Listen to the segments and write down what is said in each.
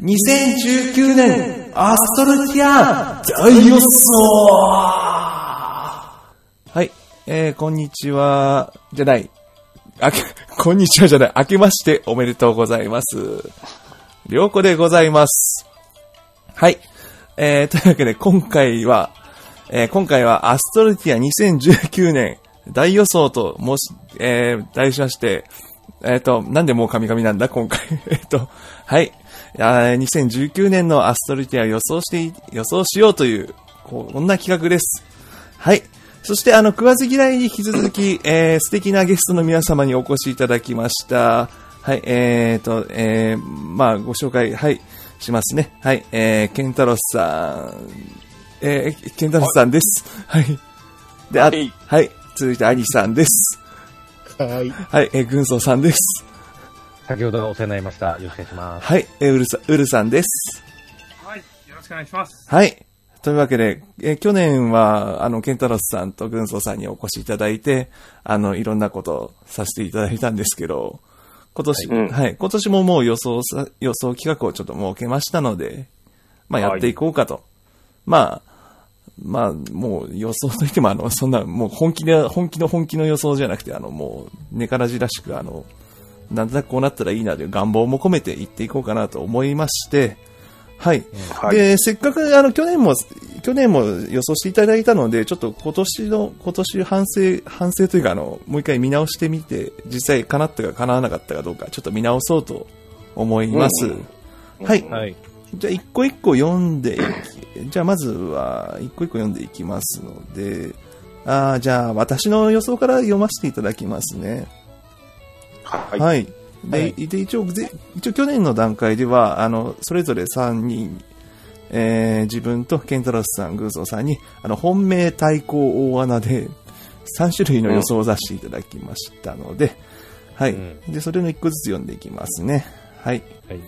2019年アストルティア大予想はい、えー、こんにちは、じゃない。あけ、こんにちはじゃない。明けましておめでとうございます。りょうこでございます。はい。えー、というわけで今回は、えー、今回はアストルティア2019年大予想と申し、えー、題しまして、えっ、と、なんでもう神々なんだ今回。えっと、はい。あー2019年のアストルティアを予想してい、予想しようという、こんな企画です。はい。そして、あの、食わず嫌いに引き続き、えー、素敵なゲストの皆様にお越しいただきました。はい、えーと、えー、まあ、ご紹介、はい、しますね。はい、えー、ケンタロスさん、えー、ケンタロスさんです。はい。で、あ、はいはい、続いてアニさんです。はい。はい、えー、軍曹さんです。先ほどお世話になりました。よろしくお願いします。はい、えー、ウルさ、ウルさんです。はい。よろしくお願いします。はい。というわけで、えー去年は、あの、ケンタロスさんと軍曹さんにお越しいただいて、あの、いろんなことをさせていただいたんですけど、今年、はいうんはい、今年ももう予想さ、予想企画をちょっと設けましたので、まあ、やっていこうかと。まあ、まあ、もう予想といっても、あの、そんな、もう本気で、本気の本気の予想じゃなくて、あの、もう、寝からじらしく、あの、なんとなくこうなったらいいなという願望も込めていっていこうかなと思いまして、はい。はいで、せっかく、あの、去年も、去年も予想していただいたので、ちょっと今年の、今年反省、反省というか、あの、もう一回見直してみて、実際叶ったか叶わなかったかどうか、ちょっと見直そうと思います。うんはい。はい。じゃあ、一個一個読んでいき、じゃあ、まずは、一個一個読んでいきますので、あーじゃあ、私の予想から読ませていただきますね。はい。はい。で、はいで一応、ぜ一応去年の段階では、あの、それぞれ3人、えー自分とケンタロスさん、グーゾーさんに、あの、本命対抗大穴で、3種類の予想を出していただきましたので、はい、うんで、それの1個ずつ読んでいきますね。はい。はい。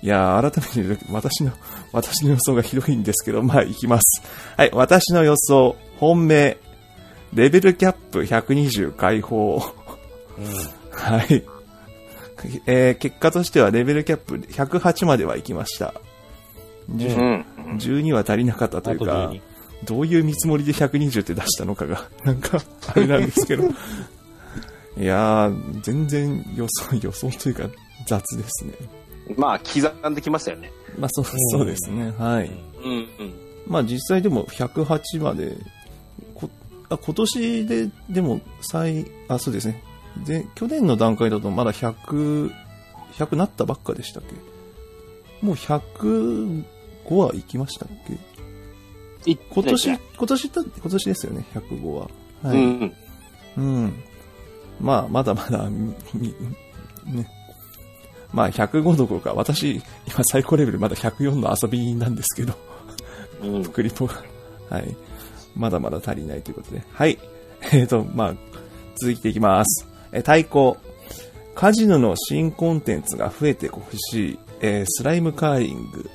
いやー、改めて、私の、私の予想がひどいんですけど、まあ、いきます。はい、私の予想、本命、レベルキャップ120解放。はい。えー結果としてはレベルキャップ108までは行きました。うん。ううん。ん。12は足りなかったというか12、どういう見積もりで120って出したのかが、なんか、あれなんですけど。いやー、全然予想、予想というか雑ですね。まあ、刻んできましたよね。まあそう、そうですね。はい。うん。うん。まあ実際でも108まで、こあ今年で、でも最、あ、そうですね。で、去年の段階だとまだ100、100なったばっかでしたっけ？もう105は行きましたっけ？今年、今年だ、今年ですよね、105は。はい。うん。うん。まあ、まだまだ、ね。まあ、105どころか、私、今最高レベルまだ104の遊びなんですけど。うん。クリポが、はい。まだまだ足りないということで。はい。えっ、と、まあ、続いていきます。えー対抗。カジノの新コンテンツが増えてほしい。えースライムカーリング。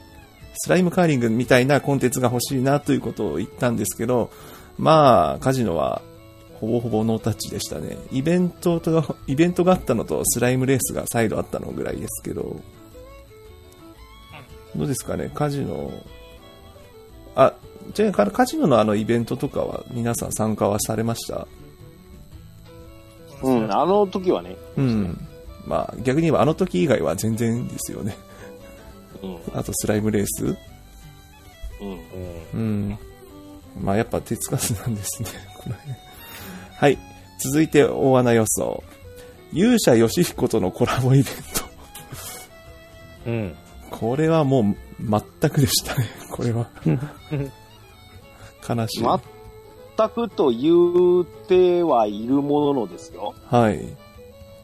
スライムカーリングみたいなコンテンツが欲しいなということを言ったんですけど、まあ、カジノは、ほぼほぼノータッチでしたね。イベントと、イベントがあったのとスライムレースが再度あったのぐらいですけど、どうですかね、カジノ、あ、じゃあ、カジノのあのイベントとかは皆さん参加はされました？うん。あの時はね。うん。まあ、逆に言えばあの時以外は全然ですよね。うん。あとスライムレースうん。うん。うん。まあ、やっぱ手つかずなんですね。この辺はい。続いて大穴予想。勇者ヨシヒコとのコラボイベント。うん。これはもう全くでしたね。これは。悲しい。全くと言うてはいるもののですよ。はい。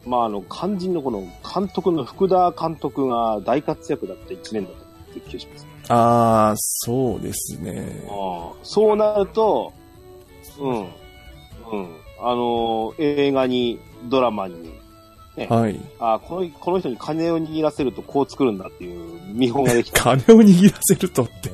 まあ、あの、肝心のこの監督の福田監督が大活躍だった一年だった気がします。ああ、そうですね。ああそうなると、うん。うん。あの、映画に、ドラマに、はい。あこのこの人に金を握らせるとこう作るんだっていう見本ができた。金を握らせるとって。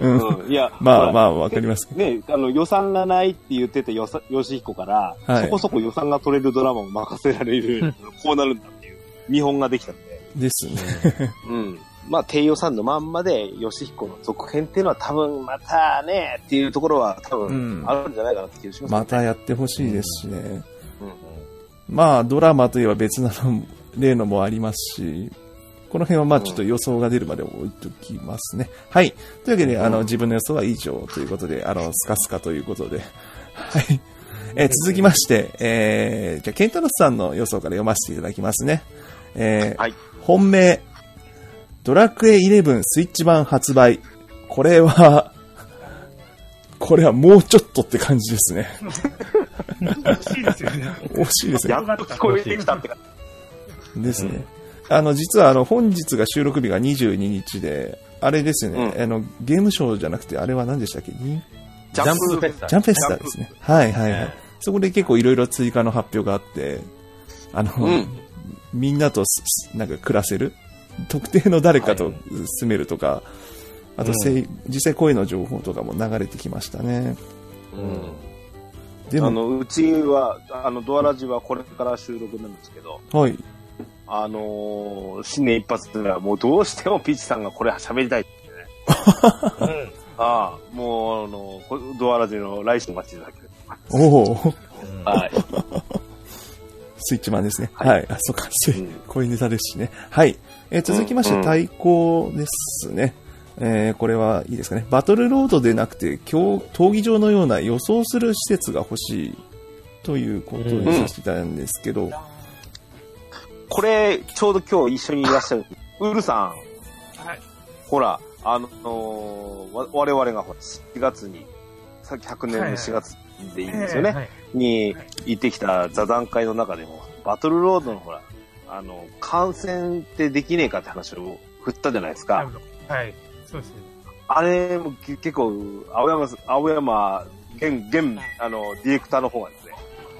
うん。うん。いや、まあまあ。あ、わかります。ね、あの、予算がないって言ってたよさ、よしひこから、はいそこそこ予算が取れるドラマを任せられる、こうなるんだっていう見本ができたんで、ですね。うん。まあ、低予算のまんまで、吉彦の続編っていうのは多分またね、っていうところは多うん分あるんじゃないかなって気がします、またやってほしいですしね。うんまあ、ドラマといえば別なの、例のもありますし、この辺はまあちょっと予想が出るまで置いときますね。はい。というわけで、あの、自分の予想は以上ということで、あの、スカスカということで。はい。えー続きまして、えー、じゃあ、ケンタロスさんの予想から読ませていただきますね。えーはい本命、ドラクエ11スイッチ版発売。これは、これはもうちょっとって感じですね。惜しいですよね。惜しいですねや。っと聞こえてきたって感ですね。あの、実はあの、本日が収録日が22日で、あれですね、うんあの、ゲームショーじゃなくて、あれは何でしたっけ？ジャンプフェスタ。ジャンプフェスタですね。はいはいはい。ねそこで結構いろいろ追加の発表があって、あの、うんみんなとすなんか暮らせる？特定の誰かと住めるとか、あと、せい実際声の情報とかも流れてきましたね。うん。でも、あの、うちは、あの、ドアラジはこれから収録なんですけど、はい。あのー新年一発ではもうどうしてもピーチさんがこれ喋りたいってね。うん。ああ、もう、あの、こドアラジの来週お待ちいただけれおおば。はい。スイッチマンですね。は。はいいあ、そうか、せうん こういうネタですしね。はい。えー続きまして、うん対抗ですね。えーこれはいいですかね。バトルロードでなくて、競闘技場のような予想する施設が欲しいということにさせていただいたんですけど、これ、ちょうど今日一緒にいらっしゃる、ウルさん、はい。ほら、あの我々がほら、4月に、さっき100年の4月でいいんですよね。はい。に行ってきた座談会の中でも、バトルロードのほら、あの、感染ってできねえかって話を振ったじゃないですか。はい。そうですね。あれもけ結構、青山す、青山、現、現、あの、ディレクターの方がですね、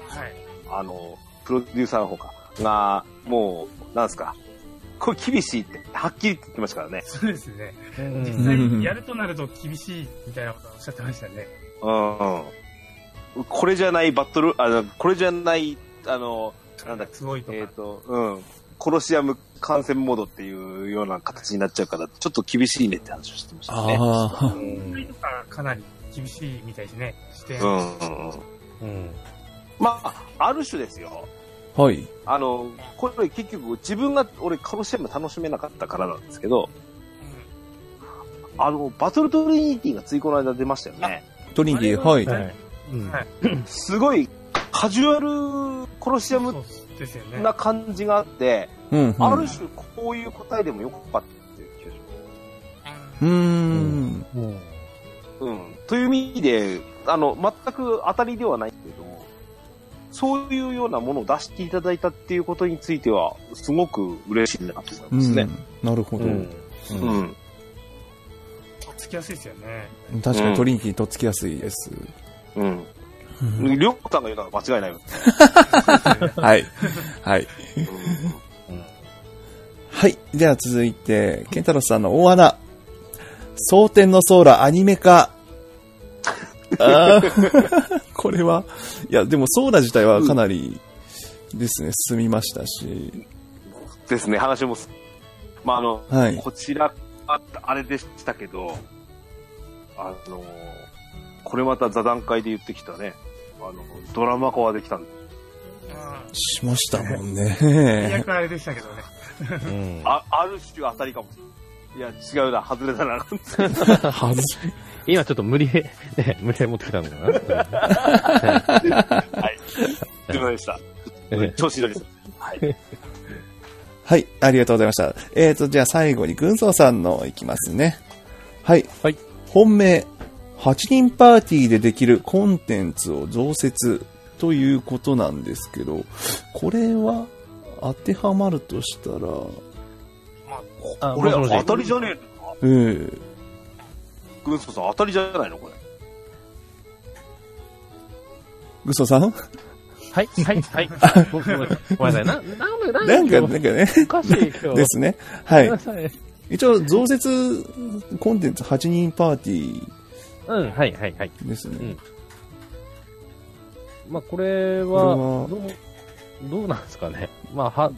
はい。あの、プロデューサーの方か、が、もう、なんですか、これ厳しいって、はっきり言ってましたからね。そうですね。うん実際やるとなると厳しいみたいなことをおっしゃってましたね。うん。これじゃないバトル、あの、これじゃない、あの、なんだっけすごいとか。えっ、と、うん。コロシアム感染モードっていうような形になっちゃうから、ちょっと厳しいねって話をしてましたね。ああ、うんとかかなり厳しいみたいですね。視点。うんうんうん。うん。まあ、ある種ですよ。はい。あの、これ結局自分が、俺、カロシアム楽しめなかったからなんですけど、あの、バトルトリニティがついこの間出ましたよね。トリニティ、はい。はい。うんはいすごい、カジュアルコロシアムそうですよね。な感じがあって、うん、うん。ある種こういう答えでもよかったっていう気がしうーん。うん。ます。うん。という意味で、あの、全く当たりではないけれども、そういうようなものを出していただいたっていうことについては、すごく嬉しいなと思いますね。うんなるほど。うん。うん。つきやすいですよね。確かにトリニティとっつきやすいです。うん。うんりょうさんが言うのは間違いないわ。はい。はい。はい。では続いて、ケンタロスさんの大穴。蒼天のソーラアニメ化。これは、いや、でもソーラ自体はかなりですね、進みましたし。ですね、話もす。まあ、あの、はい。こちら、ああれでしたけど、あの、これまた座談会で言ってきたね、あの、ドラマ化はできたんで、しましたもん最ね。悪あれでしたけどね。うん。あ、ある種当たりかもしれない。いや、違うな、外れたな。はず今ちょっと無理へ、ね、無理へ持ってきたのかな はい。すいませんでした。調子乗りです。はい。はい、ありがとうございました。えーと、じゃあ最後に軍曹さんのいきますね。はい。はい。本命、8人パーティーでできるコンテンツを増設ということなんですけど、これは当てはまるとしたら、あこれ当たりじゃねえのええ軍曹さん当たりじゃないのこれ。軍曹さん？はい、はい、はい。ごめんなさい。な、なんで、ななんか、なんかね、おかしい今日。ですね。はい。一応、増設コンテンツ8人パーティうん、はい、はい、はい。ーですね。うんまあ、これはどう、なんですかね。まあ、は、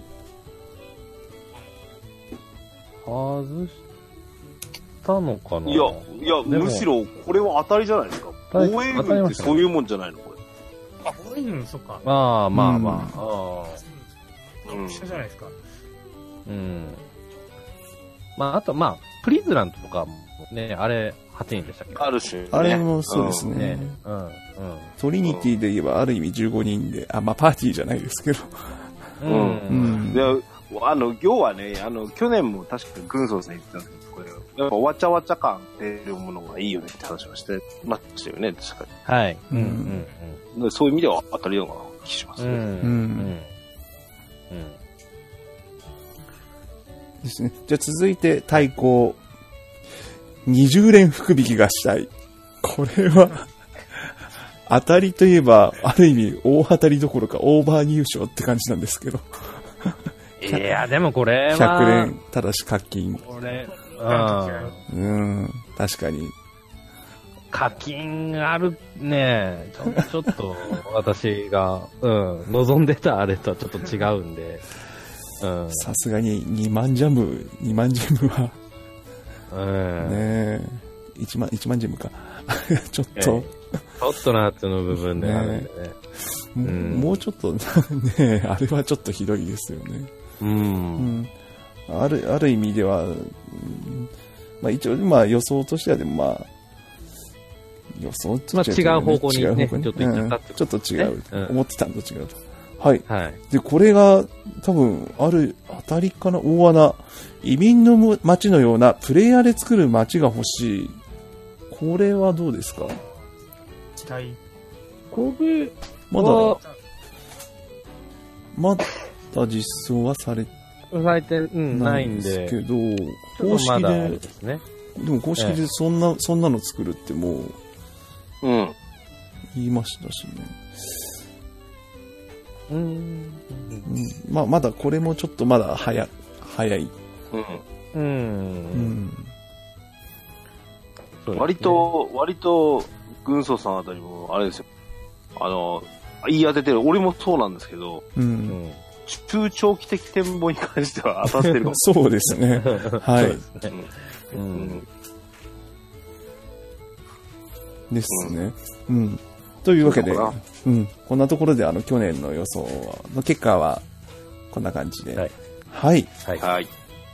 外したのかないや、いや、むしろ、これは当たりじゃないですか。防衛軍ってそういうもんじゃないのこあ、防衛軍、そっか。まあまあうんまあ。あうん一緒じゃないですか。ーうん。まあ、あと、まあ、プリズラントとかもね、あれ、8人でしたっけ？れ。ある種、ね。あれもそうですね。ね。うん。うん。トリニティで言えばある意味15人で、あ、まあパーティーじゃないですけど。う。うんうんで、あの、要はね、あの、去年も確か軍曹さん言ってたんですけど、これ、やっぱわちゃわちゃ感っていうものがいいよねって話をしてましたよね、確かはい。ううんん。に。でそういう意味では当たりような気しますうん。うね。ん。ううんん。ですね。じゃあ続いて対抗。20連福引きがしたい。これは、当たりといえば、ある意味大当たりどころかオーバー入賞って感じなんですけど。いや、でもこれは。100連、ただし課金。これ、ううん、確かに。課金あるね、ちょちょっと私が、うん、望んでたあれとはちょっと違うんで、うん。さすがに2万ジャム、2万ジャムは、え、1万、1万ジャムか。ちょっと、ちょっとなっての部分であるんでね。もうん。もうちょっと、ねえ、あれはちょっとひどいですよね。う。うん。ん。ある、ある意味では、うん。まあ一応、まあ予想としてはでもまあ、予想としては、まあ違う方向にね違う方向ちょっと行っちゃったってうん。ちょっと違う、うん。思ってたのと違うと。はい。はい。で、これが多分、ある、当たりかな大穴。移民の街のようなプレイヤーで作る街が欲しい。これはどうですか？期待。これまだ、は、まだ実装はされされて、うん、なないいんんで、ですけど、公式で、ですね。でも公式でそんな、そんなの作るってもううん。言いましたしね。うん。うん、まあ、まだこれもちょっとまだ早、早い。うん。う。うんうですね割、と、割と、軍曹さんあたりも、あれですよ。あの、言い当ててる、俺もそうなんですけど、う。うんん。中長期的展望に関しては当たってるかも。そうですね。はい。そうですね。う。うんん。ですね。うん。というわけで、そうん。こんなところで、あの、去年の予想の結果は、こんな感じで。はい。はい。はい。はい。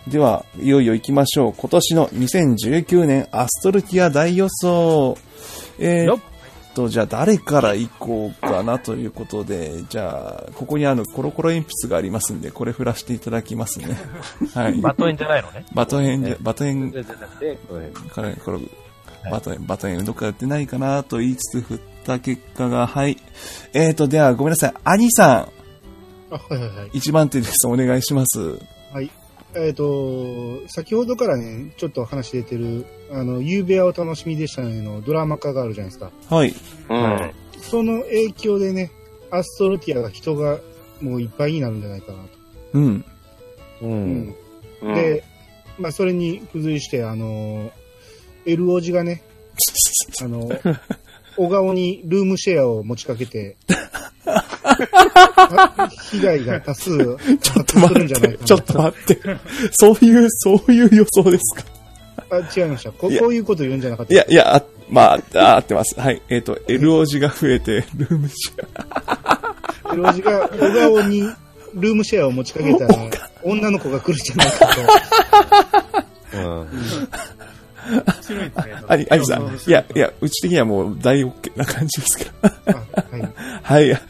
では、いよいよ行きましょう。今年の2019年アストルティア大予想。えーよっっと、じゃあ誰から行こうかなということで、じゃあ、ここにあの、コロコロ鉛筆がありますんで、これ振らせていただきますね。はい。バトエンじゃないのね。バトエンじゃね、バトエンじゃなくて、これから、これ、バトエン、バトエンどっかやってないかなと言いつつ振った結果が、はい。えーと、ではごめんなさい。兄さあ、はいはいはいん、。一番手です。お願いします。えっ、と、先ほどからね、ちょっと話出てる、あの、夕べはお楽しみでしたねのドラマ化があるじゃないですか。はい。うん。はいその影響でね、アストロティアが人がもういっぱいになるんじゃないかなと。うん。う。うんん。うんで、まあ、それに付随して、あの、エルオジがね、あの、小顔にルームシェアを持ちかけて、あ 被害が多数ちょっと待って、ちょっと待って。そういう、そういう予想ですか？あ、違いました。こういうこと言うんじゃなかったいや、いや、あまあ、あ合ってます。はい。えっ、と、L 字が増えて、ルームシェア。エルオジが小顔にルームシェアを持ちかけたら、女の子が来るんじゃないかと。白いですね。あり、ありさん。いや、いや、うち的にはもう大 OK な感じですけど。あはい。はい。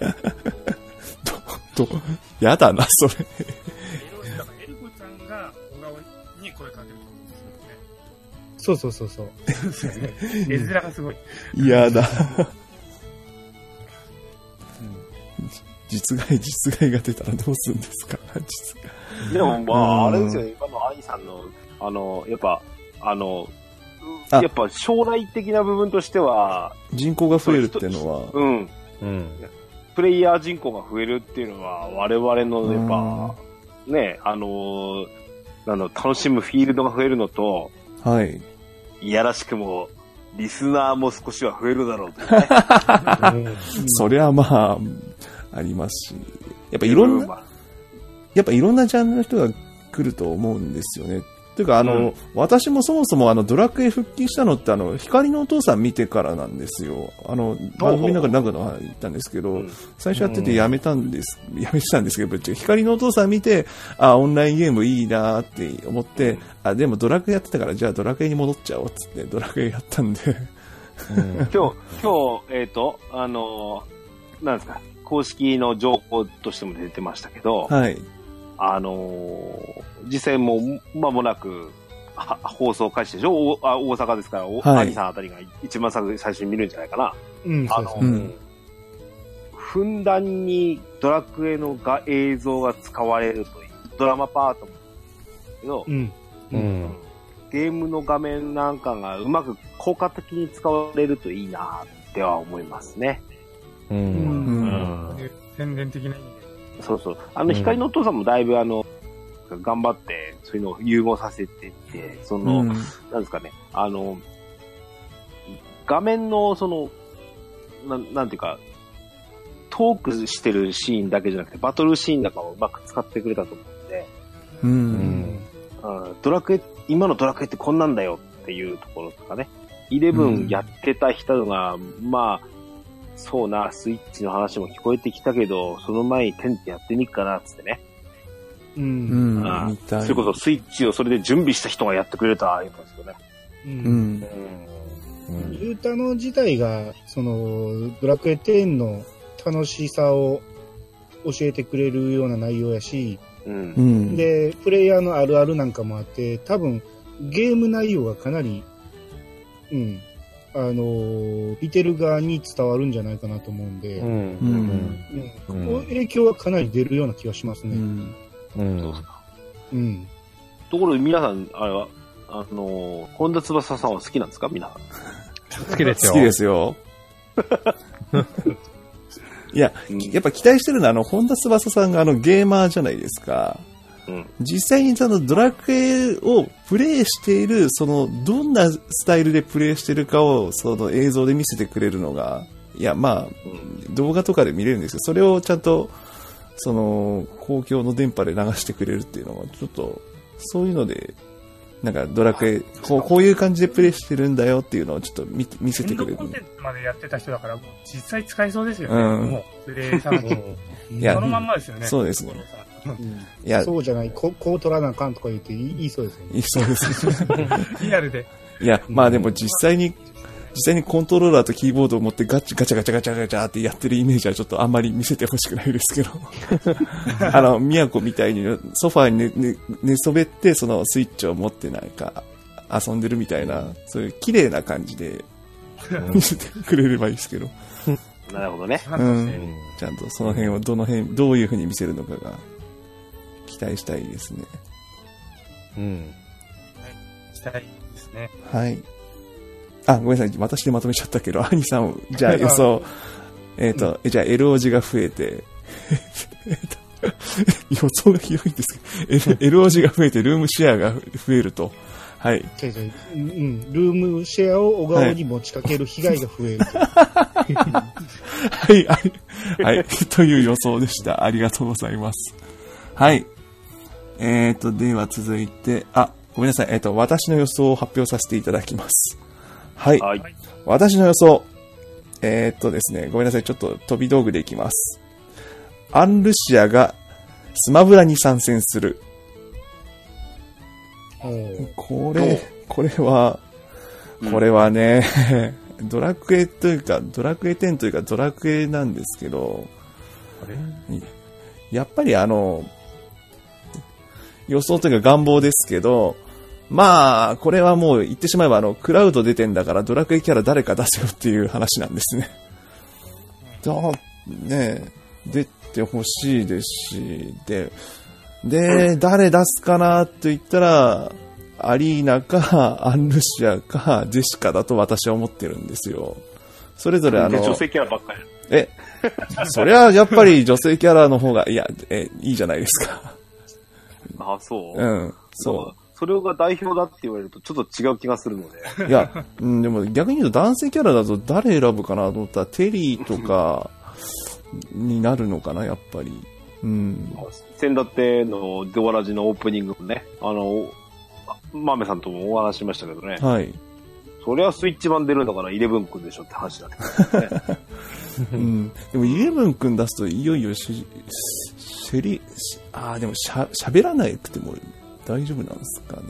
ど、ど、やだな、それ。エルコちゃんが小川に声かけると思うんそうそうそうそう。ですよね。絵面がすごい。やだ。実害、実害が出たらどうするんですか？実害。でもまあ、うんあれですよね、今の兄さんの、あの、やっぱ、あの、あやっぱ将来的な部分としては、人口が増えるっていうのは、うん、うん。プレイヤー人口が増えるっていうのは、我々のやっぱ、ね、あのーな楽しむフィールドが増えるのと、はい。いやらしくも、リスナーも少しは増えるだろうとね。そりゃまあ、ありますし。やっぱいろんな、まあやっぱいろんなジャンルの人が来ると思うんですよね。ていうか、あの、うん。私もそもそもあの、ドラクエ復帰したのって、あの、光のお父さん見てからなんですよ。あの、番組の中でなんかの言ったんですけど、うん。最初やっててやめたんです、やめてたんですけど、ぶっちゃけ。光のお父さん見て、あ、オンラインゲームいいなって思って、あ、でもドラクエやってたから、じゃあドラクエに戻っちゃおうっつって、ドラクエやったんで、うん。今日、今日、えっ、と、あのーなんですか、公式の情報としても出てましたけど、はい。あのー実際もう間もなく、は放送開始でしょ？おあ大阪ですから、おはい兄さんあたりが一番最初に見るんじゃないかな。うん、あのそうん。ふんだんにドラクエのが映像が使われるという、ドラマパートもけど、うん。うん。ゲームの画面なんかがうまく効果的に使われるといいなっては思いますね。う。うんん。宣伝的な意味で。そうそう。あの、うん光のお父さんもだいぶあの、頑張って、そういうのを融合させてて、その、うんなんですかね、あの、画面の、その、なん、なんていうか、トークしてるシーンだけじゃなくて、バトルシーンなんかをうまく使ってくれたと思うんで、う。うんん。うんドラクエ、今のドラクエってこんなんだよっていうところとかね、イレブンやってた人が、まあ、そうな、スイッチの話も聞こえてきたけど、その前にテンってやってみっかな、つってね。う。うんん。ああ見たい。それこそスイッチをそれで準備した人がやってくれた、言うん。ですよね。う。うん。ん。ユータの自体が、その、ドラクエ10の楽しさを教えてくれるような内容やし、うん。う。ん。で、プレイヤーのあるあるなん。かもあって、多分、ゲーム内容がかなり、うん、あのー見てる側に伝わるんじゃないかなと思うんで、ううんん。うんこう影響はかなり出るような気がしますね。うん。うん。うん。ところで皆さん、あれは、あのー、本田翼さんは好きなんですか？皆さん。好きですよ。好きですよ。いや、うんやっぱ期待してるのは、あの、本田翼さんがあのゲーマーじゃないですか。うん。実際にそのドラクエをプレイしている、その、どんなスタイルでプレイしてるかを、その映像で見せてくれるのが、いや、まあ、うん。動画とかで見れるんですけど、それをちゃんと、その、公共の電波で流してくれるっていうのは、ちょっと、そういうので、なんかドラクエ、こうこういう感じでプレイしてるんだよっていうのをちょっと見て見せてくれるエンドコン。テンツまでやってた人だから、実際使いそうですよね。うんもう、プレイさんに。いやそのまんまですよね。そうですねいや、そうじゃない、ここう取らなあかんとか言って言い言いそうですよね。そうです。リアルで。いや、まあでも実際に、実際にコントローラーとキーボードを持ってガチガチャガチャガチャガチャってやってるイメージはちょっとあんまり見せてほしくないですけど。あの、宮古みたいにソファーに寝寝寝そべってそのスイッチを持ってなんか遊んでるみたいな、そういう綺麗な感じで見せてくれればいいですけど、なるほどね。ファンとしてちゃんとその辺をどの辺、どういう風に見せるのかが期待したいですね。うん。したいですね。はい。あ、ごめんなさい。私でまとめちゃったけど、兄さん、じゃあ予想。えっと、えじゃあ L 字が増えて、えっと、予想がひどいんですけど、L- L 字が増えて、ルームシェアが増えると。はい。違うん、ルームシェアを小顔に持ちかける被害が増えると。はい、はい、はい、という予想でした。ありがとうございます。はい。えっ、と、では続いて、あ、ごめんなさい。えっ、と、私の予想を発表させていただきます。はい。はい。私の予想。えーっとですね、ごめんなさい。ちょっと飛び道具でいきます。アンルシアがスマブラに参戦する。これ、これは、これはね、ドラクエというか、ドラクエ10というかドラクエなんですけど、やっぱりあの、予想というか願望ですけど、まあ、これはもう言ってしまえばあの、クラウド出てんだからドラクエキャラ誰か出せよっていう話なんですね。だ、ね出てほしいですし、で、で、誰出すかなと言ったら、アリーナか、アンルシアか、ジェシカだと私は思ってるんですよ。それぞれあの、女性キャラばっかり。え、それはやっぱり女性キャラの方が、いや、え、いいじゃないですか。あ、そう？うん、そそれが代表だって言われるとちょっと違う気がするので。う。いや、うん、でも逆に言うと男性キャラだと誰選ぶかなと思ったら、テリーとかになるのかな、やっぱり。うん。先だってのドアラジのオープニングもね、あの、マメさんともお話ししましたけどね。はい。そりゃスイッチ版出るんだから、イレブン君でしょって話になってくるんですね。うん。でも、イレブン君出すと、いよいよし、しり、しああ、でもしゃ、喋らなくても大丈夫なんですかね。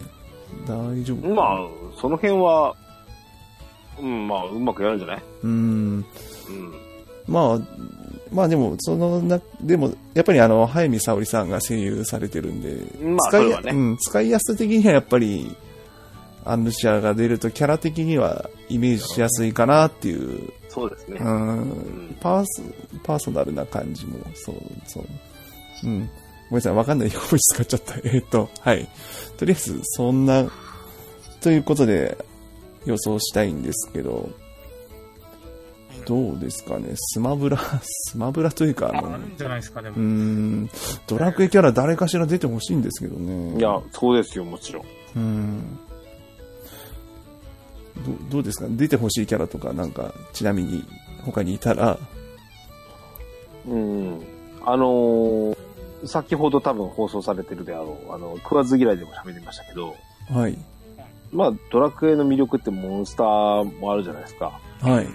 大丈夫。まあ、その辺は、うん、まあ、うまくやるんじゃない？うん。うん。まあ、まあでも、そのな、でも、やっぱりあの、早見沙織さんが声優されてるんで、まあ使いうん、使いやすさ的にはやっぱり、アンルシアが出るとキャラ的にはイメージしやすいかなっていう、そうですね。ううんん、パーソ、パーソナルな感じも、そう、そう。うん。ごめんなさい、わかんない横文字使っちゃった。えーっと、はい。とりあえず、そんな、ということで、予想したいんですけど、どうですかね、スマブラ、スマブラというか、あのある、んじゃないですか、でも。うーん、ドラクエキャラ誰かしら出てほしいんですけどね。いや、そうですよ、もちろん。うん。どどうですか？出てほしいキャラとか、なんか、ちなみに、他にいたら、うん。あのー先ほど多分放送されてるであろう、あの、食わず嫌いでも喋りましたけど、はい。まあ、ドラクエの魅力ってモンスターもあるじゃないですか。はい。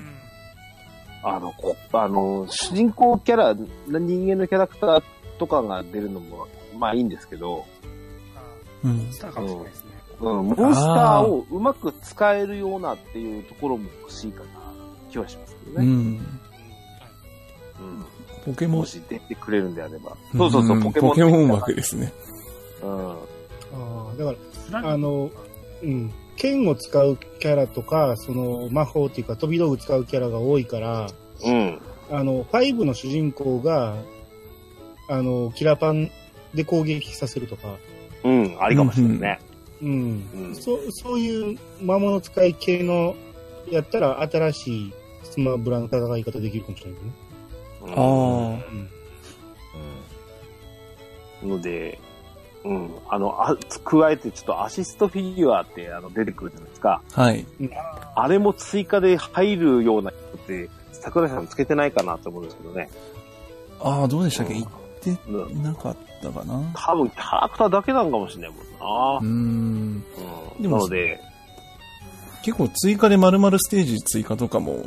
あの、こあの、主人公キャラ、人間のキャラクターとかが出るのも、まあいいんですけど、うん。スターかもしれないですね。うん、モンスターをうまく使えるようなっていうところも欲しいかな、気はしますけどね。うん。うんポケモン。もし出てくれるんであれば。そうそうそう、んポケモン。ポケモン枠ですね。うん。ああ、だから、あの、うん、剣を使うキャラとか、その魔法っていうか飛び道具使うキャラが多いから、うん。あの、5の主人公が、あの、キラパンで攻撃させるとか、うん、ありかもしれないね。うん。うん。そそういう魔物使い系の、やったら新しいスマブラの戦い方できるかもしれないね。ああ。うん。ので、うん。あの、あ、加えてちょっとアシストフィギュアってあの出てくるじゃないですか。はい。あれも追加で入るような人って、桜井さんつけてないかなと思うんですけどね。ああ、どうでしたっけ？言っうんてなかったかな？多分キャラクターだけなんかもしれないもんな。うーん。うん。でもなので、結構追加で丸々ステージ追加とかも、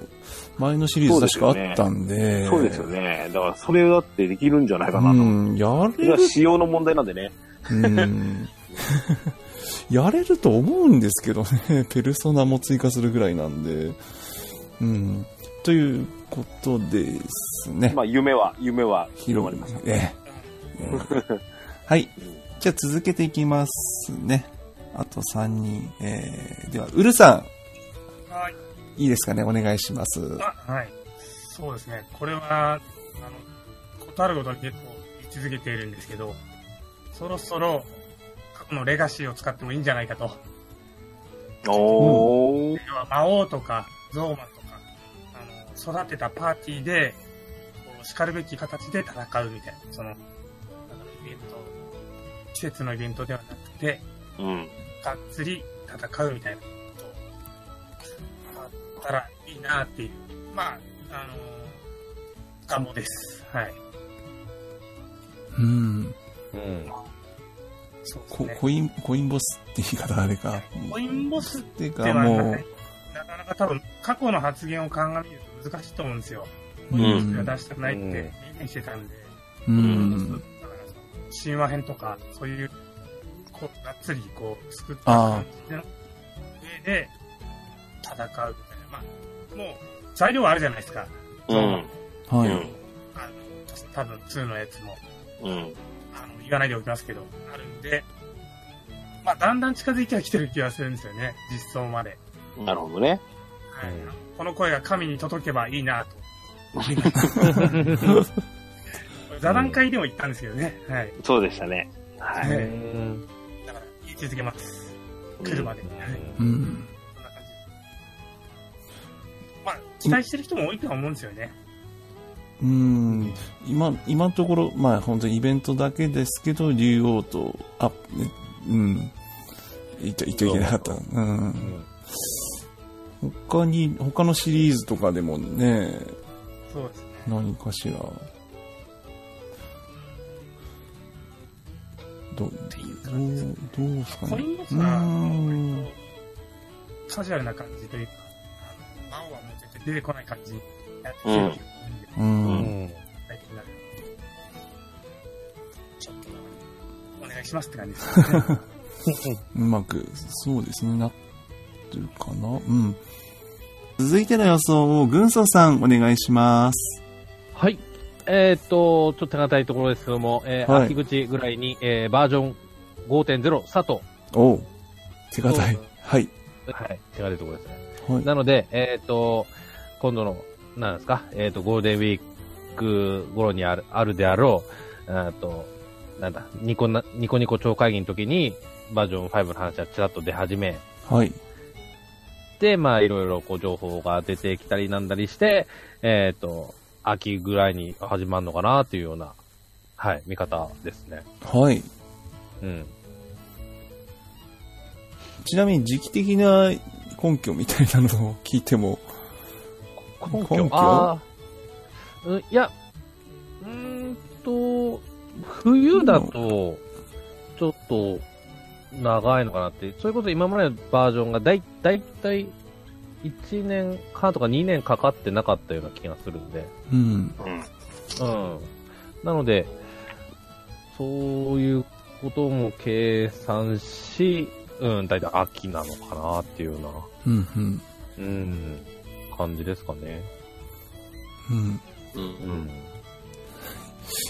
前のシリーズ確かあったんで。そうですよね。だからそれだってできるんじゃないかなと。うん、やそれる、仕様の問題なんでね。うん。やれると思うんですけどね。ペルソナも追加するぐらいなんで。うん。ということですね。まあ夢は、夢は広まります。ええ。うんはい。じゃあ続けていきますね。あと3人。えー、では、ウルさはい。ん、いいですかね？お願いします。あ、はい。そうですね。これは、あの、ことあることは結構言い続けているんですけど、そろそろ過去のレガシーを使ってもいいんじゃないかと。おー。要は魔王とかゾーマとか、あの、育てたパーティーで、こう、叱るべき形で戦うみたいな。その、あのイベント、季節のイベントではなくて、うん。がっつり戦うみたいなことあったらいいなっていう、まあ、あの願望です。はい。うん。うん。こそうですね。コイン、コインボスって言い方あれか。コインボスっていうかもない。なかなか多分、過去の発言を鑑みると難しいと思うんですよ。う、コインボスん。が出したくないって明言してたんで、うん。だから神話編とか、そういう、こう、がっつりこう、作った感じの上で戦うみたいな。まあ、もう、材料はあるじゃないですか。うん。はい。あの、多分2のやつも、うん。あの、言わないでおきますけど、あるんで、まあ、だんだん近づいてはきてる気がするんですよね、実装まで。うん。なるほどね。はい。うんこの声が神に届けばいいなと。座談会でも言ったんですけどね。はい。そうでしたね。はい。はいうんだから、言い続けます。来るまで。うん。そんな感じ。まあ、期待してる人も多いとは思うんですよね。うん。今、今のところ、まあ本当にイベントだけですけど、竜王と、あ、ね、うん。言っちゃ、言っちゃいけなかった。うん。他に、他のシリーズとかでもね、そうですね。何かしら。どう、っていうじです。う、どうですかコね。うインボスは、カジュアルな感じというか、あの、魔王はもう絶対出てこない感じにやってきてるんで。最近ちょっと、お願いしますって感じですね。うまく、そうですね、なってるかな。うん。続いての予想を、軍曹さん、お願いします。はい。えーっと、ちょっと手堅いところですけども、えーはい秋口ぐらいに、えーバージョン5.0佐藤。おう。手堅い。はい。はい。手堅いところですね。はい。なので、えーっと、今度の、なんですか、えーっと、ゴールデンウィーク頃にある、あるであろう、えーっと、なんだ、ニコな、ニコニコ超会議の時に、バージョン5の話はちらっと出始め、はい。で、まあ、いろいろこう情報が出てきたりなんだりして、えっ、と、秋ぐらいに始まるのかなっていうような、はい、見方ですね。はい。うん。ちなみに時期的な根拠みたいなのを聞いても、根拠？根拠？うんいや、うーんと、冬だと、ちょっと、長いのかなって。それこそ今までのバージョンがだい、だいたい1年間とか2年かかってなかったような気がするんで。うん。うん。なので、そういうことも計算し、うん、だいたい秋なのかなっていうような、うん、うん。うん、感じですかね。うん。うんうん。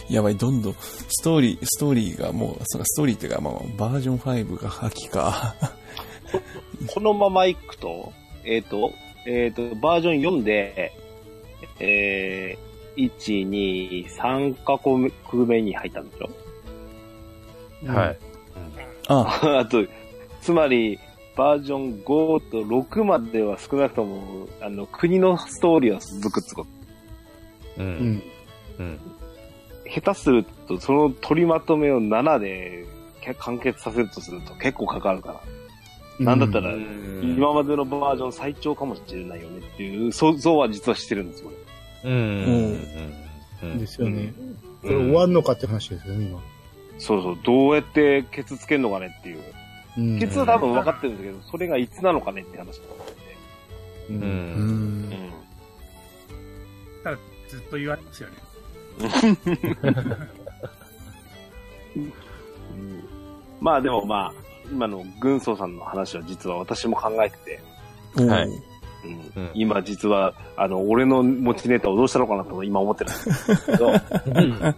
やばい、どんどん、ストーリー、ストーリーがもう、そのストーリーっていうか、まあ、バージョン5が秋か。このまま行くと、えっ、と、えっ、と、バージョン4で、えー、1、2、3カ国目に入ったんでしょ？はい。あ、あと、つまり、バージョン5と6までは少なくとも、あの、国のストーリーは続くってこと。う。うんん。うん。下手すると、その取りまとめを7でけ完結させるとすると結構かかるから。なんだったら、今までのバージョン最長かもしれないよねっていう想像は実はしてるんですよ。うん。うん。うん。ですよね。こうんれ終わんのかって話ですよね、今。そうそう、どうやってケツつけんのかねっていう。うん。ケツは多分分かってるん。だけど、それがいつなのかねって話だと思う。うん。うん。うん。で。ただ、ずっと言われますよね。うん。まあでもまあ、今の軍曹さん。の話は実は私も考えてて、はいうん。うん。今実は、あの、俺の持ちネタをどうしたのかなと今思ってるん。ですけど、うん。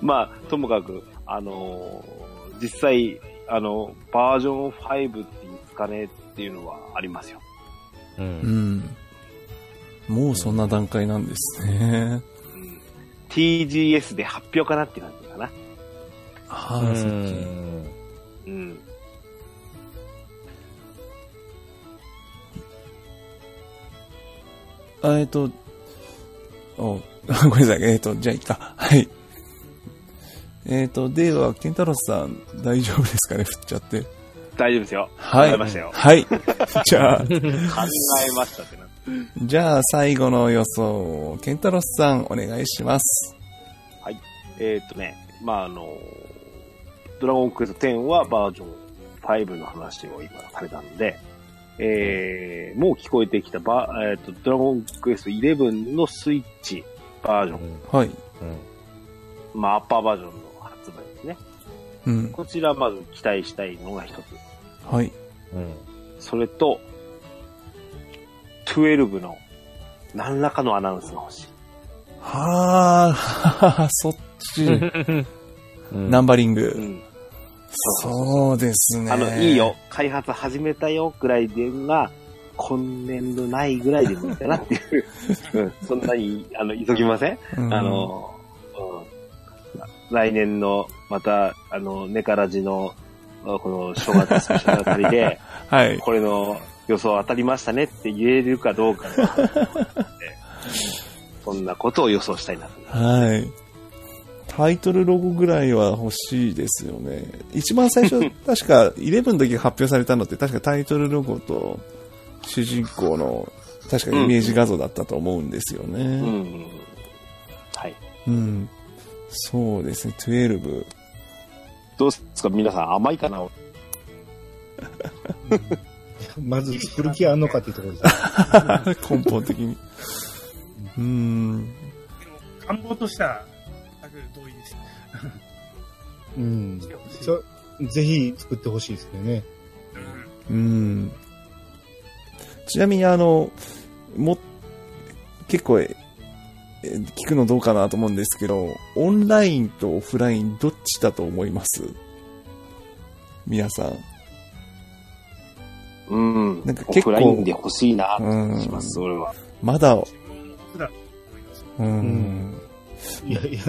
まあ、ともかく、あのー実際、あの、バージョン5っていつかねっていうのはありますよ。う。うんん。もうそんな段階なんですね。うん TGS で発表かなって感じかな。ああ、うんそっち。うん。あえっと、おごめんなさい。えっと、じゃあいいか。はい。えっと、では、ケンタロスさん、大丈夫ですかね？振っちゃって。大丈夫ですよ。はい考えましたよ。はい。じゃあ、考えましたってな。じゃあ、最後の予想、ケンタロスさん、お願いします。えーっとね、まああの、ドラゴンクエスト10はバージョン5の話を今されたんで、えー、もう聞こえてきたバー、えーっと、ドラゴンクエスト11のスイッチバージョン、はい。まあアッパーバージョン。うん。こちらまず期待したいのが一つ。はい。うん。それと、12の何らかのアナウンスが欲しい。はあ、そっち。うん。ナンバリング。うん。そうですね。あの、いいよ、開発始めたよぐらいでが、今年度ないぐらいでもいいかなっていう。うん、そんなに、あの、急ぎません、うんあ、の、うん、来年の、また、あの、ネカラジの、この正月スペシャルあたりで、はい。これの予想当たりましたねって言えるかどうか そんなことを予想したいなと。はい。タイトルロゴぐらいは欲しいですよね。一番最初、確か、11の時発表されたのって、確かタイトルロゴと、主人公の、確かイメージ画像だったと思うんですようね。ん。はい。うん。そうですね、12。どうですか？皆さん甘いかな？まず作る気あんのかっていうところですね。根本的に。うーん。願望としては、全く同意です。うんぜひ作ってほしいですよね。うんうん。ちなみにあの、も、結構、ええ聞くのどうかなと思うんですけど、オンラインとオフラインどっちだと思います？皆さん。うん。なんか結構オフラインで欲しいなうんします、それは。まだ。うん、いやいや、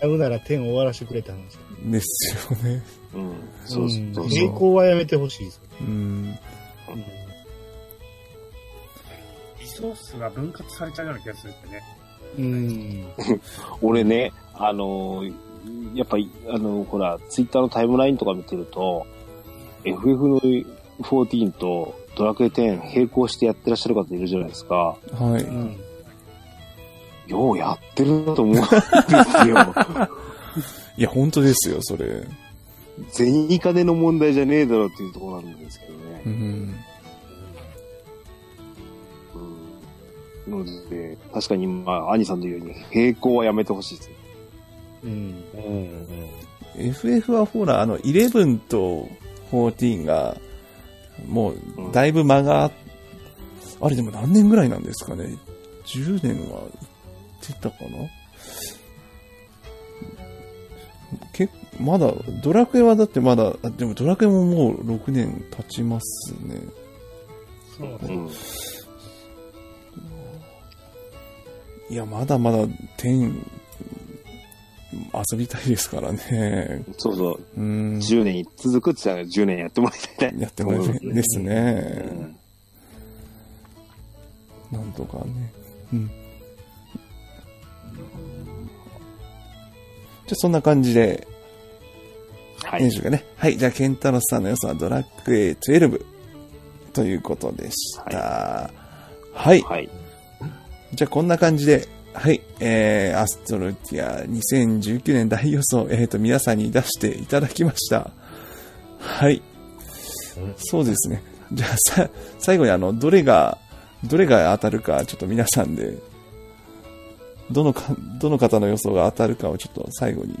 やるなら点を終わらせてくれた話。ですよね。うん。そうそうそううんそう。並行はやめてほしいです。うん。リソースが分割されちゃうような気がするってね。うん。俺ね、あのーやっぱり、あのーほら、ツイッターのタイムラインとか見てると、FF の14とドラクエ10並行してやってらっしゃる方いるじゃないですか。はい。うん。ようやってるなと思うんですよ。いや、本当ですよ、それ。銭金の問題じゃねえだろうっていうところなんですけどねう。ん。ので、確かに、まあ、兄さんの言うように、並行はやめてほしいです。うん。うん。FF はほら、あの、11と14が、もう、だいぶ間が、あれでも何年ぐらいなんですかね ?10 年は行ってたかなけまだ、ドラクエはだってまだ、あでもドラクエももう6年経ちますね。そううん。いや、まだまだ10、遊びたいですからね。そうそう。うん。10年続くって言ったら10年やってもらいたいね。やってもらいたいですうね。ん。なんとかね。うん。じゃあそんな感じで、はい。編集がね。はい。じゃあ、ケンタロスさんの予想はドラクエ12ということでした。はい。はい。じゃあ、こんな感じで、はい。えー、アストロティア2019年大予想、えっ、と、皆さんに出していただきました。はい。そうですね。じゃあ、さ、最後にあの、どれが、どれが当たるか、ちょっと皆さんで、どのか、どの方の予想が当たるかをちょっと最後に、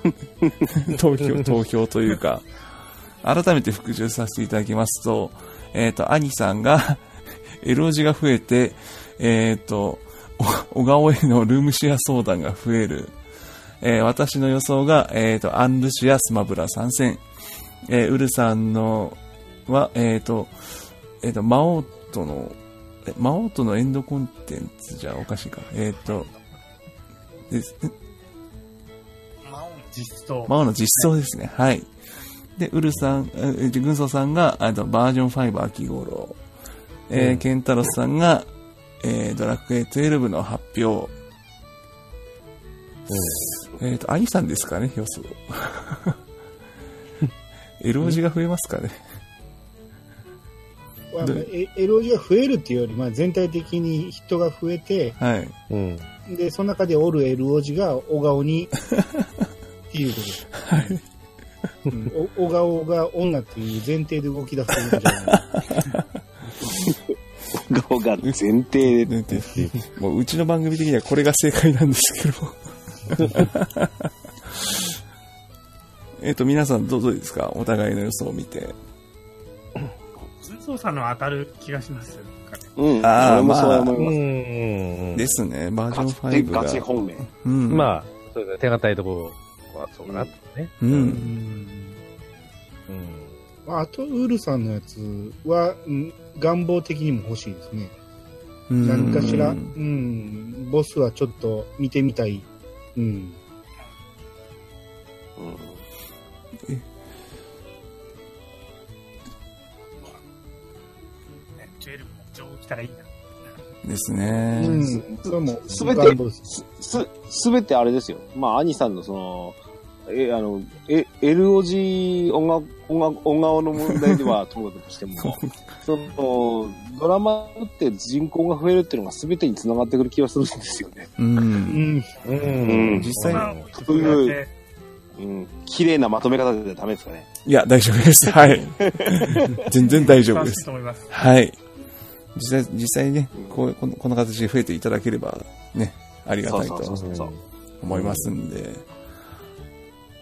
投票、投票というか、改めて復習させていただきますと、えっ、と、兄さんが、エロ字が増えて、えっ、と、お小顔へのルームシェア相談が増える。えー私の予想が、えっ、と、アンルシュやスマブラ参戦。えーウルさんのは、えっ、と、えっ、と、魔王との、え魔王とのエンドコンテンツじゃおかしいか。えっ、と、です、魔王の実装。魔王の実装ですね。はい。で、ウルさん、えー、軍曹さんが、あとバージョン5秋頃。えーケンタロスさんが、えードラクエ12の発表。えっ、と、兄さんですかね、予想。エロ字が増えますかね。まあえ L 字が増えるっていうより、まあ、全体的に人が増えて、はい。うん。で、その中でおる L おじが小顔に、っていうことです。うんお小顔が女っていう前提で動き出すんじゃない 顔が前提で。もううちの番組的にはこれが正解なんですけど。えっと、皆さんどうどうですか？お互いの予想を見て。軍曹さんの当たる気がします。なんかねうん。あー俺もそう思ういます。ん。ですね、バージガョン5チガが。チ本命。うん。まあ、そうですね。手堅いところはそうかなとね。う。うんんうん。あと、ウールさんのやつは、うん願望的にも欲しいですね。うん何かしら、ううんん、ボスはちょっと見てみたい。うん。うんね12も上来たらいいな。ですうね。ん。それもすべてす、すべてあれですよ。まあ、兄さんのその、え、あの、え、LOG 音楽、音楽、音顔の問題ではともかくとしても、その、ドラマって人口が増えるっていうのが全てに繋がってくる気がするんですよね。う。うんん。うん。実際そんなこと言われてうん、綺麗なまとめ方でダメですかね。いや、大丈夫です。はい。全然大丈夫です。はい。実際、実際にね、こう、このこの形で増えていただければ、ね、ありがたいとそう。思いますんで。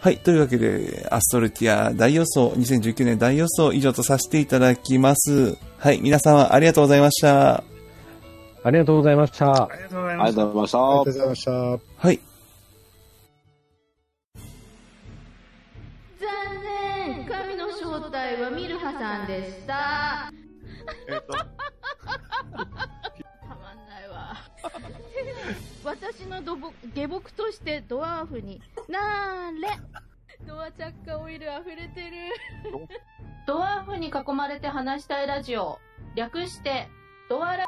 はい。というわけで、アストルティア大予想、2019年大予想以上とさせていただきます。はい。皆様ありがとうございました。ありがとうございましたあ。りがとうございあました。りがとうございました。ありがとうございました。はい。残念神の正体はミルハさんでした たまんないわ 私の土木下僕としてドワーフになーれドアチャッカオイル溢れてるドワーフに囲まれて話したいラジオ略してドアラ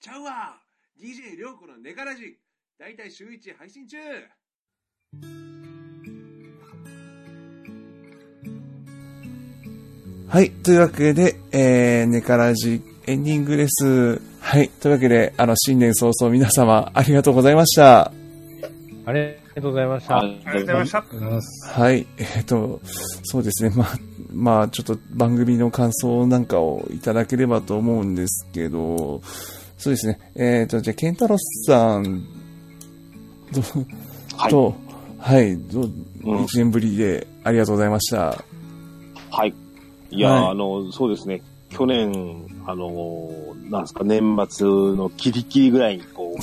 ちゃうわ !DJ りょうこのネガラジだいたい週1配信中はい。というわけで、えー、ネカラジエンディングです。はい。というわけで、あの、新年早々皆様ありがとうございました。ありがとうございました。ありがとうございました。はい。えっ、と、そうですね。まあ、まあ、ちょっと番組の感想なんかをいただければと思うんですけど、そうですね。えっ、と、じゃあ、ケンタロスさん、ど、はい。と、はい、どうん一年ぶりでありがとうございました。はい。いや、はいあの、そうですね。去年、あの、なんですか、年末のキリキリぐらいに、こう、ね。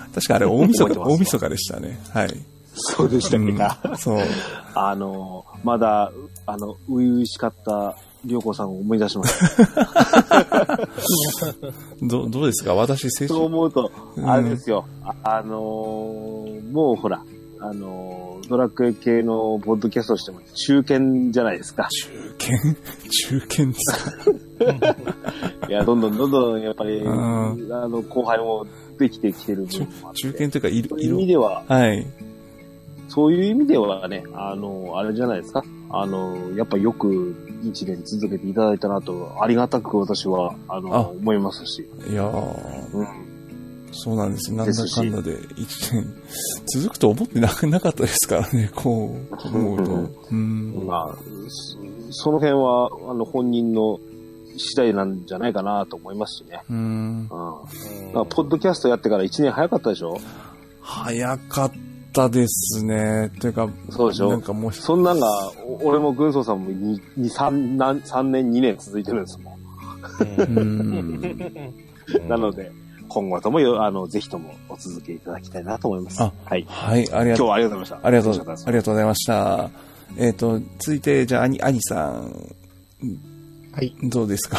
確かあれ、大晦日、大晦日でしたね。はい。そうでしたっけうんそう。あの、まだ、あの、初々しかった、りょうこさんを思い出しました。どどうですか？私、青そう春。思うと、うんあれですよ。ああのーもうほら、あのードラクエ系のポッドキャストとしても中堅じゃないですか。中堅？中堅ですか？いや、どんどんどんどんやっぱり、うあんの、後輩もできてきてる部中中堅というか、いそういう意色、味では、はい。そういう意味ではね、あの、あれじゃないですか。あの、やっぱよく一年続けていただいたなと、ありがたく私は、あの、あ思いますし。いやー、うん。そうなんです。なんだかんだで一年続くと思ってななかったですからね、こう思うと。うん。まあ、そその辺は、あの、本人の次第なんじゃないかなと思いますしね。うん。うん。ポッドキャストやってから1年早かったでしょ？早かったですね。というか、そうでしょ？なんかもう、そんなんが、お俺も軍曹さんも2、2 3, 何3年、2年続いてるんですもん。うん。なので、今後ともよ、あの、ぜひともお続けいただきたいなと思います。あはい。はい、ありが今日とう。はありがとうございました。ありがとう、ございました。えっ、と、続いて、じゃあ、兄、兄さん、はい。どうですか？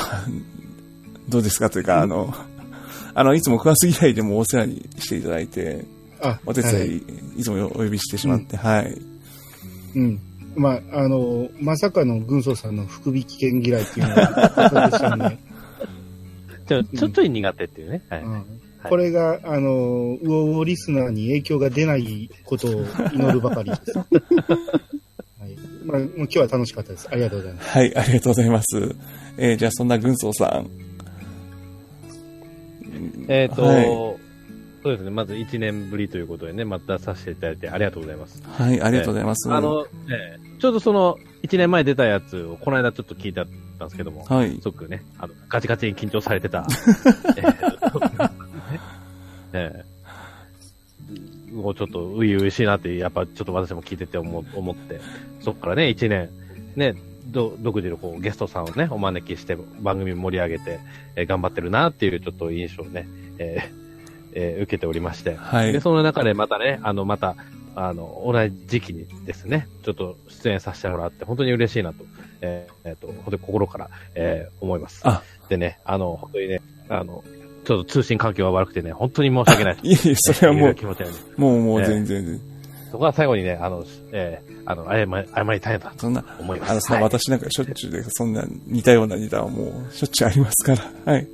どうですか？というか、あの、あの、いつも9月以来でもお世話にしていただいて、あ、お手伝い、、はいつもお呼びしてしまって、はい。うん。まあ、あの、まさかの軍曹さんの福引券嫌いっていうのが、でしたんで、ちょ、ちょっと苦手っていうね。はい。うんこれが、あの、ウオウオリスナーに影響が出ないことを祈るばかりです。はい。まあ、もう今日は楽しかったです。ありがとうございます。はい、ありがとうございます。えーじゃあ、そんな軍曹さん。えっ、と、はいそうですね。まず1年ぶりということでね、またさせていただいてありがとうございます。はい、ありがとうございます。あの、ええちょうどその、1年前出たやつを、この間ちょっと聞いてたんですけども、はい。すごくね、あの、ガチガチに緊張されてた。ええもうちょっと、ういういしいなって、やっぱちょっと私も聞いてて思思って、そっからね、1年、ね、ど独自のこうゲストさんをね、お招きして番組盛り上げて、えー頑張ってるなっていうちょっと印象をね、えーえー受けておりまして、はいで、。その中でまたね、あの、また、あの、同じ時期にですね、ちょっと出演させてもらって、本当に嬉しいなと、えーえーと、本当に心から、えー思います。あでね、あの、本当にね、あの、ちょっと通信環境が悪くてね、本当に申し訳ない。いえいえ、それはもう気、持ちがねもうもうええ全然、そこは最後にね、あの、えーあの、謝り、たいなとそんな、思います。あのさ、はい私なんかしょっちゅうで、そんな似たようなネタはもうしょっちゅうありますから。はい。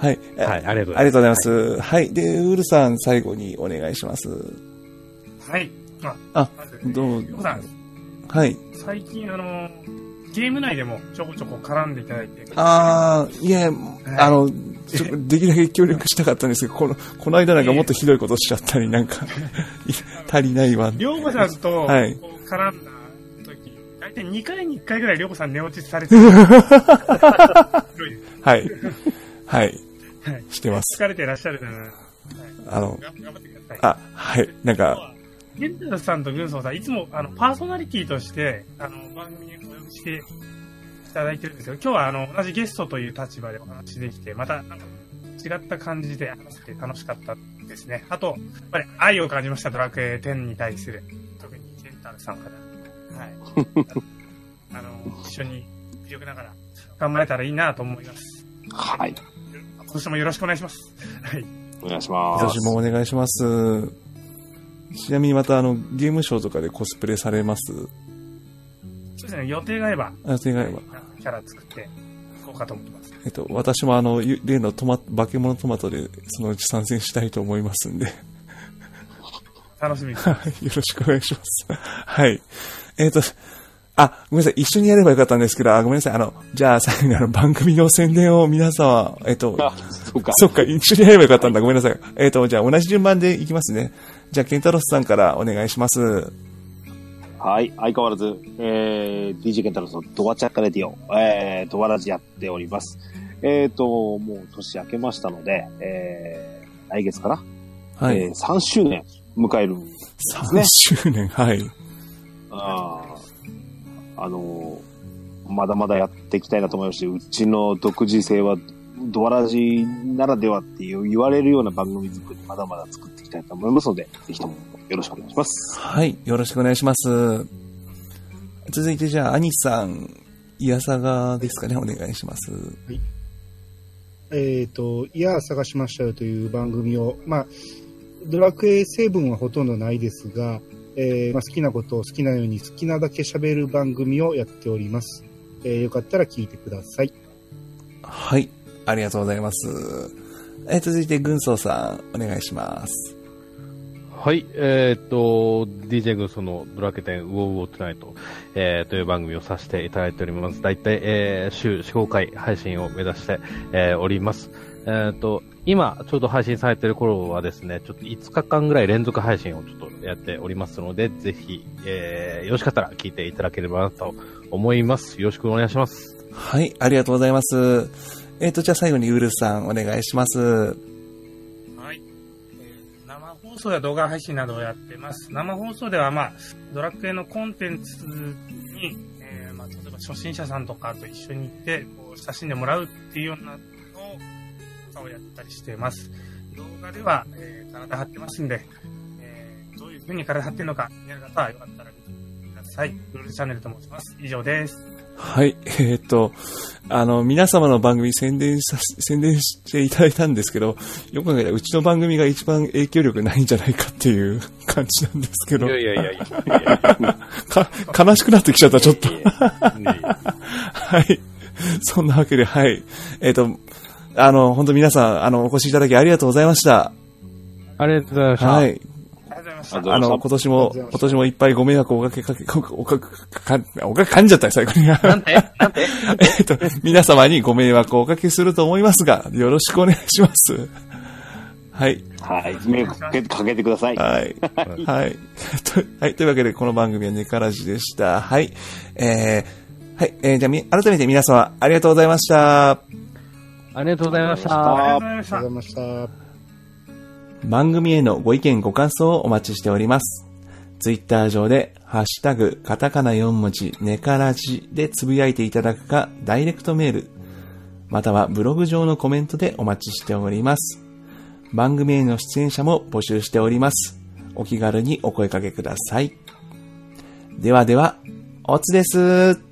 はい。えーはい、ありがとうございます。ありがとうございます。はい。で、ウルさん、最後にお願いします。はい。まあまずどう普段、はい。最近あの、ゲーム内でもちょこちょこ絡んでいただいて、あー、いえ、あの、ちょできるだけ協力したかったんですけど、この、この間なんかもっとひどいことしちゃったり、なんか、い 足りないわ。りょうこさんと、はい絡んだ時、大体2回に1回ぐらいりょうこさん寝落ちされてる。はい。はい。はいしてます。疲れてらっしゃるな。はいあの、頑頑張ってください。あ、はい。なんか、ゲンタルさんと軍曹さん、いつもあのパーソナリティとしてあの番組にお呼びしていただいてるんですけど、今日はあの同じゲストという立場でお話できて、またなんか違った感じで話せて楽しかったですね。あと、やっぱり愛を感じました、ドラクエ10に対する。特にゲンタルさんから。はい。あの、一緒に魅力ながら頑張れたらいいなと思います。はい。今年もよろしくお願いします。はい。お願いします。私もお願いします。ちなみにまたあの、ゲームショーとかでコスプレされます？そうですね、予定があれば、あ、手があれば。キャラ作っていこうかと思ってます。えっと、私もあの、ゆ例のトマ、化け物トマトでそのうち参戦したいと思いますんで。楽しみに。はい。よろしくお願いします。はい。えっ、と、あ、ごめんなさい。一緒にやればよかったんですけど、あ、ごめんなさい。あの、じゃあ最後にあの、番組の宣伝を皆様、えっ、と、あ、そうか。そっか、一緒にやればよかったんだ。ごめんなさい。えっ、と、じゃあ同じ順番でいきますね。じゃあ、ケンタロスさんからお願いします。はい。相変わらず、えー、DJ ケンタロスのドアチャッカレディオ、えー、ドアラジやっております。えーと、もう年明けましたので、えー、来月かな、はい。えー、3周年迎えるんですね。3周年、はい。あーあのーまだまだやっていきたいなと思いますし、うちの独自性は、ドアラジならではっていう言われるような番組作り、まだまだ作っていきたいと思いますので、ぜひともよろしくお願いします。はい。よろしくお願いします。続いて、じゃあ、兄さん、いやさがですかね。お願いします。えっ、と、いや、探しましたよという番組を、まあ、ドラクエ成分はほとんどないですが、えーまあ、好きなことを好きなように好きなだけ喋る番組をやっております。えーよかったら聞いてください。はい。ありがとうございます。えー続いて、軍曹さん、お願いします。はい、えーっと、DJ 軍曹のドラケテンウォーウォートゥナイト、えーという番組をさせていただいております。だいたい、えー週4、5回配信を目指して、えーおります。えーっと、今、ちょうど配信されている頃はですね、ちょっと5日間ぐらい連続配信をちょっとやっておりますので、ぜひ、えーよろしかったら聞いていただければなと思います。よろしくお願いします。はい。ありがとうございます。えっ、と、じゃあ最後にウルさん、お願いします。はい。えー生放送や動画配信などをやってます。生放送では、まあ、ドラクエのコンテンツに、えーまあ、例えば初心者さんとかと一緒に行って、こう、親しんでもらうっていうようなのを、をやったりしています。動画では、えー体張ってますんで、えーどういう風に体張ってるのか、気になる方はよかったら見てください。ルールチャンネルと申します。以上です。はい。えっ、と、あの、皆様の番組宣伝さ、宣伝していただいたんですけど、よく考えたらうちの番組が一番影響力ないんじゃないかっていう 感じなんですけど、いやいやいやいや。か、悲しくなってきちゃった、ちょっと。はい。そんなわけで、はい。えっ、と、あの、本当皆さん、あの、お越しいただきありがとうございました。ありがとうございました。はい。あの、今年も今年もいっぱいご迷惑をおかけかけ、おか、おか、か、おかけ噛んじゃったよ、最後に。なんて？なんて？えっと、皆様にご迷惑をおかけすると思いますが、よろしくお願いします。はい。はい。迷惑かけかけてください。はい。はい。とはい。というわけで、この番組はネカラジでした。はい。えー、はい。えー、じゃあみ、改めて皆様、ありがとうございました。ありがとうございました。ありがとうございましたありがとう。ございました。番組へのご意見ご感想をお待ちしております。ツイッター上で、ハッシュタグ、カタカナ4文字、ネカラジでつぶやいていただくか、ダイレクトメール、またはブログ上のコメントでお待ちしております。番組への出演者も募集しております。お気軽にお声掛けください。ではでは、おつです。